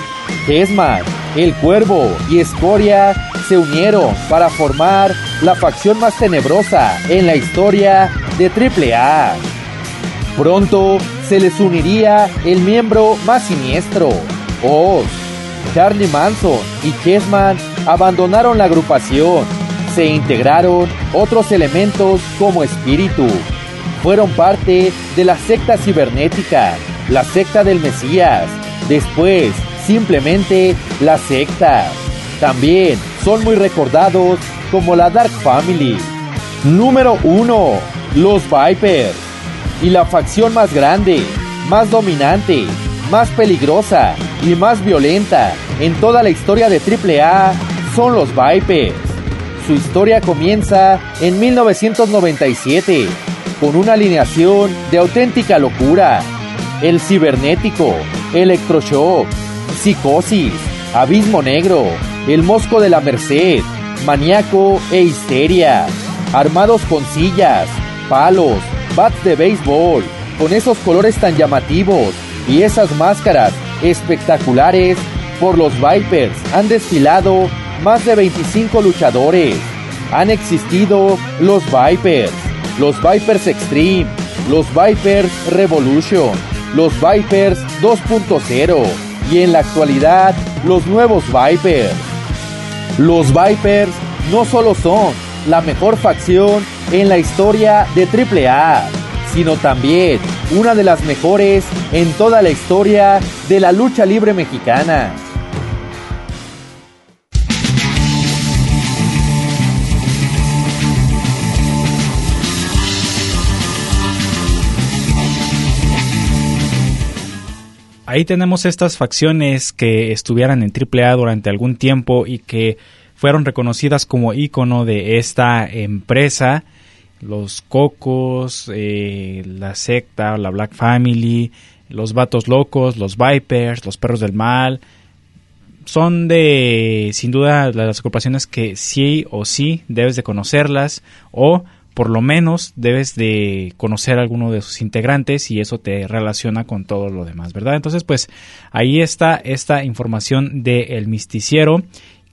Kesman, El Cuervo y Escoria se unieron para formar la facción más tenebrosa en la historia de AAA. Pronto se les uniría el miembro más siniestro, Oz. Charlie Manson y Chessman abandonaron la agrupación. Se integraron otros elementos como espíritu. Fueron parte de la secta cibernética, la secta del Mesías. Después, simplemente la secta. También son muy recordados como la Dark Family. Número 1. Los Vipers. Y la facción más grande, más dominante, más peligrosa y más violenta en toda la historia de AAA son los Vipers. Su historia comienza en 1997 con una alineación de auténtica locura. El cibernético, electroshock, psicosis, abismo negro, el mosco de la merced, maníaco e histeria, armados con sillas, palos, bats de béisbol, con esos colores tan llamativos y esas máscaras espectaculares, por los Vipers han desfilado más de 25 luchadores. Han existido los Vipers, los Vipers Extreme, los Vipers Revolution, los Vipers 2.0 y en la actualidad los nuevos Vipers. Los Vipers no solo son la mejor facción en la historia de AAA, sino también una de las mejores en toda la historia de la lucha libre mexicana. Ahí tenemos estas facciones que estuvieran en AAA durante algún tiempo y que fueron reconocidas como ícono de esta empresa. Los Cocos, eh, la secta, la Black Family, los Vatos Locos, los Vipers, los Perros del Mal. Son de, sin duda, las agrupaciones que sí o sí debes de conocerlas o por lo menos debes de conocer a alguno de sus integrantes y eso te relaciona con todo lo demás, ¿verdad? Entonces, pues ahí está esta información de El Misticiero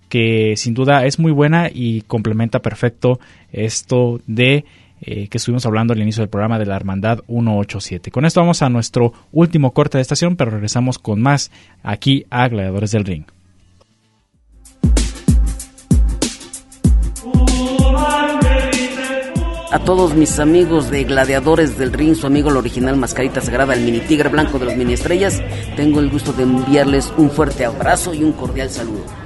que sin duda es muy buena y complementa perfecto esto de eh, que estuvimos hablando al inicio del programa de la Hermandad 187. Con esto vamos a nuestro último corte de estación, pero regresamos con más aquí a Gladiadores del Ring. A todos mis amigos de Gladiadores del Ring, su amigo el original Mascarita Sagrada, el mini tigre blanco de los mini estrellas, tengo el gusto de enviarles un fuerte abrazo y un cordial saludo.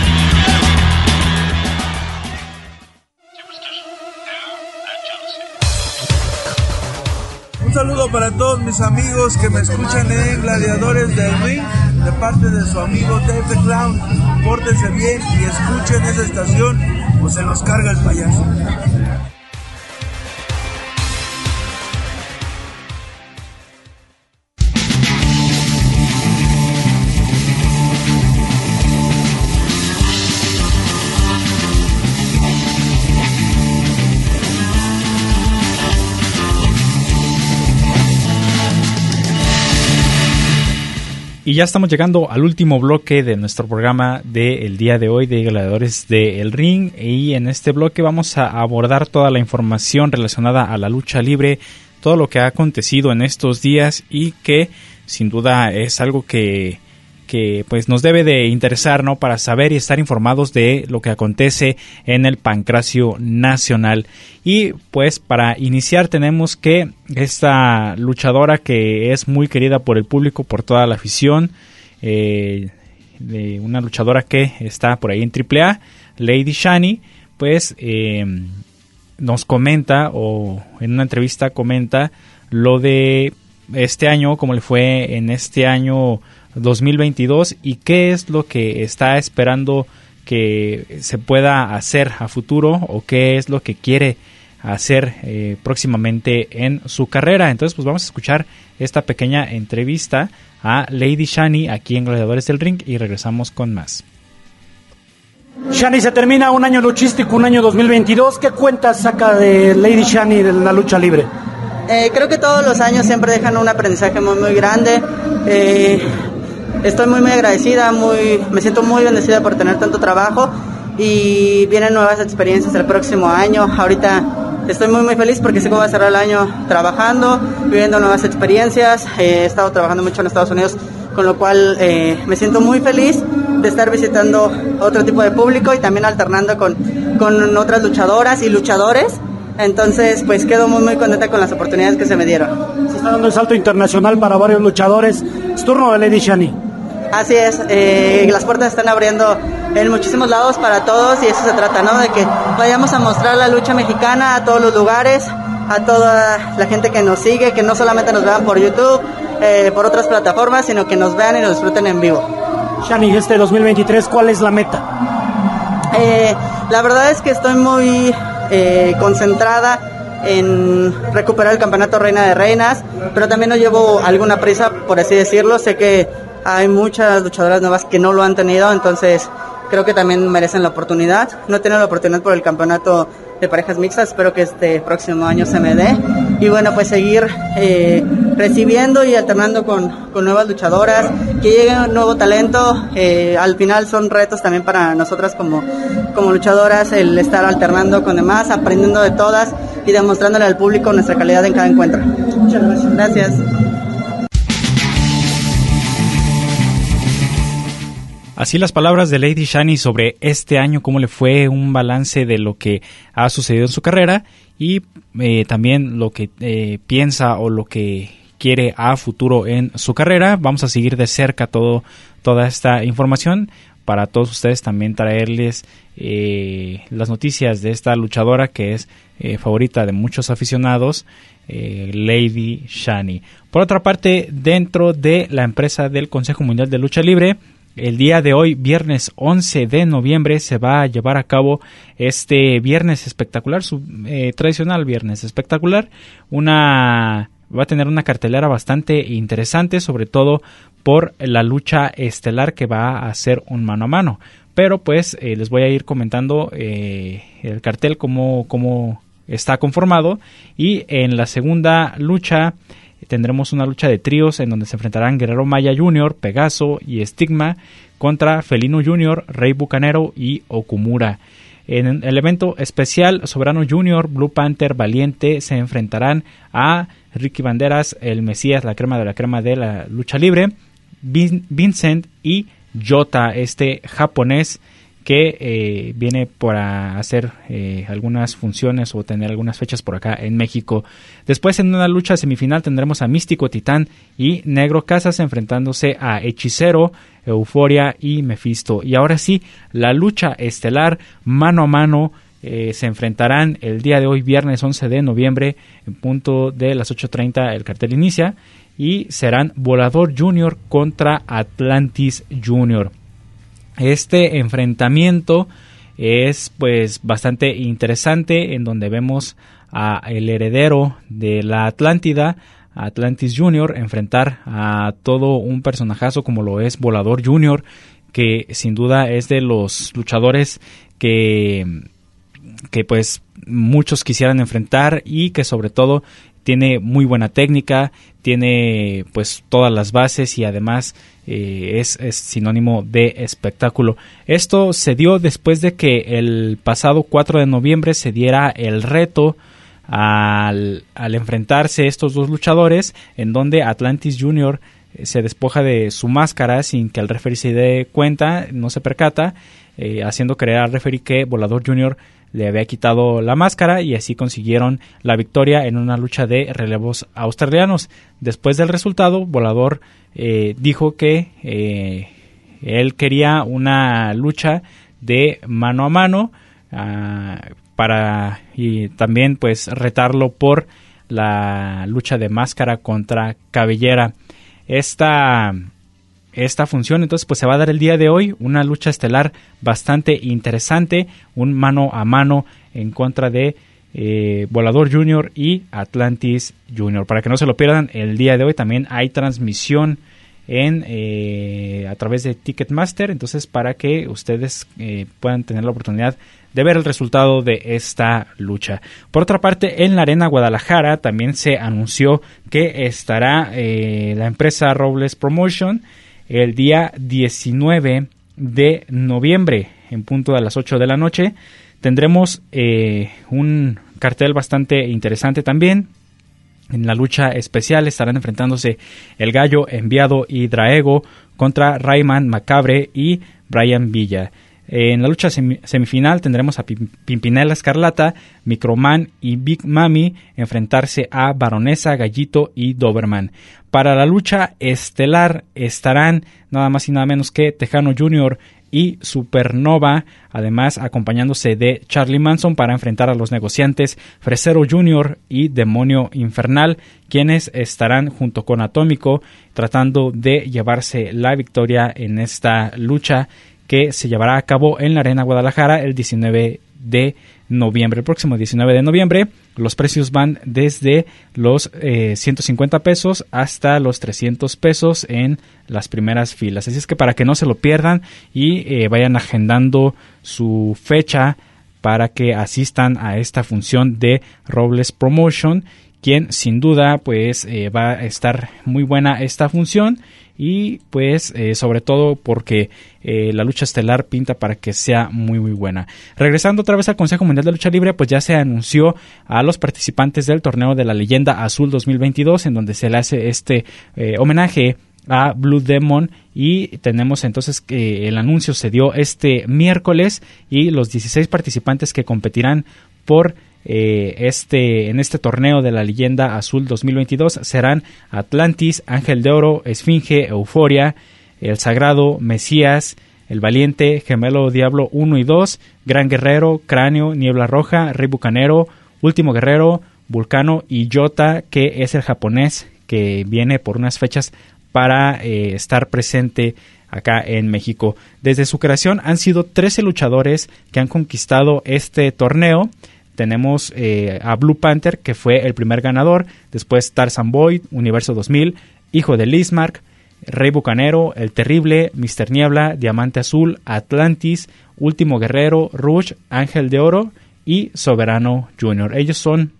Un saludo para todos mis amigos que me escuchan en Gladiadores del Ring. de parte de su amigo Dave the Clown. Pórtense bien y escuchen esa estación o se los carga el payaso. Y ya estamos llegando al último bloque de nuestro programa del día de hoy de Gladiadores del Ring. Y en este bloque vamos a abordar toda la información relacionada a la lucha libre, todo lo que ha acontecido en estos días y que sin duda es algo que que pues nos debe de interesar, ¿no? Para saber y estar informados de lo que acontece en el pancracio nacional. Y pues para iniciar tenemos que esta luchadora que es muy querida por el público, por toda la afición, eh, de una luchadora que está por ahí en AAA, Lady Shani, pues eh, nos comenta o en una entrevista comenta lo de este año, como le fue en este año 2022 y qué es lo que está esperando que se pueda hacer a futuro o qué es lo que quiere hacer eh, próximamente en su carrera. Entonces, pues vamos a escuchar esta pequeña entrevista a Lady Shani aquí en Gladiadores del Ring y regresamos con más. Shani, se termina un año luchístico, un año 2022. ¿Qué cuentas saca de Lady Shani de la lucha libre? Eh, creo que todos los años siempre dejan un aprendizaje muy, muy grande. Eh, estoy muy, muy agradecida, muy, me siento muy bendecida por tener tanto trabajo y vienen nuevas experiencias el próximo año. Ahorita estoy muy, muy feliz porque sé que voy a cerrar el año trabajando, viviendo nuevas experiencias. he estado trabajando mucho en Estados Unidos, con lo cual eh, me siento muy feliz de estar visitando otro tipo de público y también alternando con, con otras luchadoras y luchadores. Entonces, pues quedo muy, muy contenta con las oportunidades que se me dieron. Se está dando el salto internacional para varios luchadores. Es turno de Lady Shani. Así es, eh, las puertas están abriendo en muchísimos lados para todos y eso se trata, ¿no? De que vayamos a mostrar la lucha mexicana a todos los lugares, a toda la gente que nos sigue, que no solamente nos vean por YouTube, eh, por otras plataformas, sino que nos vean y nos disfruten en vivo. Shani, este 2023, ¿cuál es la meta? Eh, la verdad es que estoy muy concentrada en recuperar el campeonato Reina de Reinas, pero también no llevo alguna prisa, por así decirlo. Sé que hay muchas luchadoras nuevas que no lo han tenido, entonces creo que también merecen la oportunidad. No he tenido la oportunidad por el campeonato de parejas mixtas, espero que este próximo año se me dé. Y bueno, pues seguir eh, recibiendo y alternando con, con, nuevas luchadoras, que llegue un nuevo talento. Eh, al final son retos también para nosotras como, como luchadoras el estar alternando con demás, aprendiendo de todas y demostrándole al público nuestra calidad en cada encuentro. Muchas gracias. Gracias. Así las palabras de Lady Shani sobre este año, cómo le fue un balance de lo que ha sucedido en su carrera y eh, también lo que eh, piensa o lo que quiere a futuro en su carrera. Vamos a seguir de cerca todo, toda esta información para todos ustedes también traerles eh, las noticias de esta luchadora que es favorita de muchos aficionados, Lady Shani. Por otra parte, dentro de la empresa del Consejo Mundial de Lucha Libre, el día de hoy, viernes 11 de noviembre, se va a llevar a cabo este viernes espectacular, su eh, tradicional viernes espectacular. Una va a tener una cartelera bastante interesante, sobre todo por la lucha estelar que va a ser un mano a mano. Pero pues eh, les voy a ir comentando eh, el cartel cómo, cómo está conformado y en la segunda lucha tendremos una lucha de tríos en donde se enfrentarán Guerrero Maya Jr., Pegaso y Stigma contra Felino Jr., Rey Bucanero y Okumura. En el evento especial, Soberano Jr., Blue Panther, Valiente se enfrentarán a Ricky Banderas, el Mesías, la crema de la crema de la lucha libre, Vincent y Jota, este japonés que eh, viene para hacer eh, algunas funciones o tener algunas fechas por acá en México. Después en una lucha semifinal tendremos a Místico Titán y Negro Casas enfrentándose a Hechicero, Euforia y Mephisto. Y ahora sí, la lucha estelar mano a mano eh, se enfrentarán el día de hoy, viernes 11 de noviembre, en punto de las 8.30 el cartel inicia, y serán Volador Junior contra Atlantis Junior. Este enfrentamiento es pues bastante interesante en donde vemos a el heredero de la Atlántida, Atlantis Junior, enfrentar a todo un personajazo como lo es Volador Junior, que sin duda es de los luchadores que que pues muchos quisieran enfrentar y que sobre todo tiene muy buena técnica, tiene pues todas las bases y además eh, es, sinónimo de espectáculo. Esto se dio después de que el pasado 4 de noviembre se diera el reto al, al enfrentarse estos dos luchadores en donde Atlantis Jr. Eh, se despoja de su máscara sin que el referee se dé cuenta, no se percata, eh, haciendo creer al referee que Volador Jr le había quitado la máscara y así consiguieron la victoria en una lucha de relevos australianos. Después del resultado, Volador eh, dijo que eh, él quería una lucha de mano a mano ah, para y también pues retarlo por la lucha de máscara contra cabellera. Esta esta función. Entonces, pues se va a dar el día de hoy una lucha estelar bastante interesante, un mano a mano en contra de eh, Volador Junior y Atlantis Junior. Para que no se lo pierdan, el día de hoy también hay transmisión en eh, a través de Ticketmaster, entonces para que ustedes eh, puedan tener la oportunidad de ver el resultado de esta lucha. Por otra parte, en la Arena Guadalajara también se anunció que estará la empresa Robles Promotion el día 19 de noviembre, en punto de las 8 de la noche. Tendremos eh, un cartel bastante interesante también. En la lucha especial estarán enfrentándose el Gallo Enviado y Draego contra Rayman Macabre y Brian Villa. En la lucha semifinal tendremos a Pimpinela Escarlata, Microman y Big Mami enfrentarse a Baronesa, Gallito y Doberman. Para la lucha estelar estarán nada más y nada menos que Tejano Jr. y Supernova, además acompañándose de Charlie Manson para enfrentar a los negociantes Fresero Jr. y Demonio Infernal, quienes estarán junto con Atómico tratando de llevarse la victoria en esta lucha que se llevará a cabo en la Arena Guadalajara el 19 de noviembre. El próximo 19 de noviembre los precios van desde los 150 eh, pesos hasta los 300 pesos en las primeras filas. Así es que para que no se lo pierdan y eh, vayan agendando su fecha para que asistan a esta función de Robles Promotion, quien sin duda pues eh, va a estar muy buena esta función y pues eh, sobre todo porque eh, la lucha estelar pinta para que sea muy muy buena. Regresando otra vez al Consejo Mundial de Lucha Libre, pues ya se anunció a los participantes del torneo de la leyenda azul 2022 en donde se le hace este eh, homenaje a Blue Demon y tenemos entonces que el anuncio se dio este miércoles y los 16 participantes que competirán por eh, este, en este torneo de la leyenda azul 2022 serán Atlantis, Ángel de Oro, Esfinge, Euforia, El Sagrado, Mesías, El Valiente, Gemelo Diablo 1 y 2, Gran Guerrero, Cráneo, Niebla Roja, Rey Bucanero, Último Guerrero, Vulcano y Yota, que es el japonés que viene por unas fechas para eh, estar presente acá en México. Desde su creación han sido 13 luchadores que han conquistado este torneo tenemos eh, a Blue Panther, que fue el primer ganador, después Tarzan Boy, Universo 2000, Hijo de Lismark, Rey Bucanero, El Terrible, Mister Niebla, Diamante Azul, Atlantis, Último Guerrero, Rouge, Ángel de Oro y Soberano Junior. Ellos son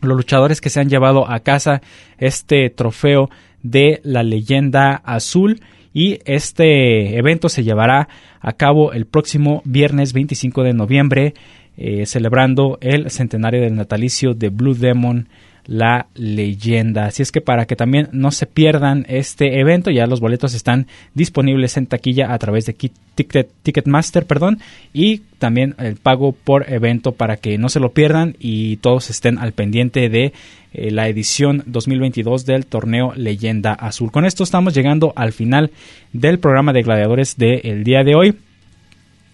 los luchadores que se han llevado a casa este trofeo de la leyenda azul y este evento se llevará a cabo el próximo viernes 25 de noviembre eh, celebrando el centenario del natalicio de Blue Demon, la leyenda. Así es que para que también no se pierdan este evento, ya los boletos están disponibles en taquilla a través de Ticketmaster, perdón, y también el pago por evento para que no se lo pierdan y todos estén al pendiente de eh, la edición 2022 del torneo Leyenda Azul. Con esto estamos llegando al final del programa de gladiadores del día de hoy.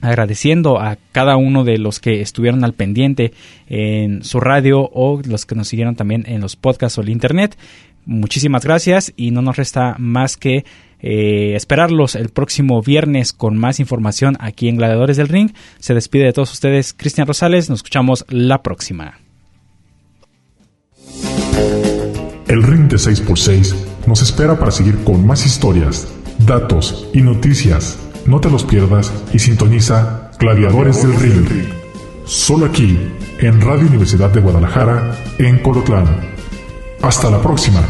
Agradeciendo a cada uno de los que estuvieron al pendiente en su radio o los que nos siguieron también en los podcasts o el internet. Muchísimas gracias y no nos resta más que eh, esperarlos el próximo viernes con más información aquí en Gladiadores del Ring. Se despide de todos ustedes Cristian Rosales. Nos escuchamos la próxima. El Ring de 6x6 nos espera para seguir con más historias, datos y noticias. No te los pierdas y sintoniza Gladiadores del Ring. Solo aquí, en Radio Universidad de Guadalajara, en Colotlán. Hasta la próxima.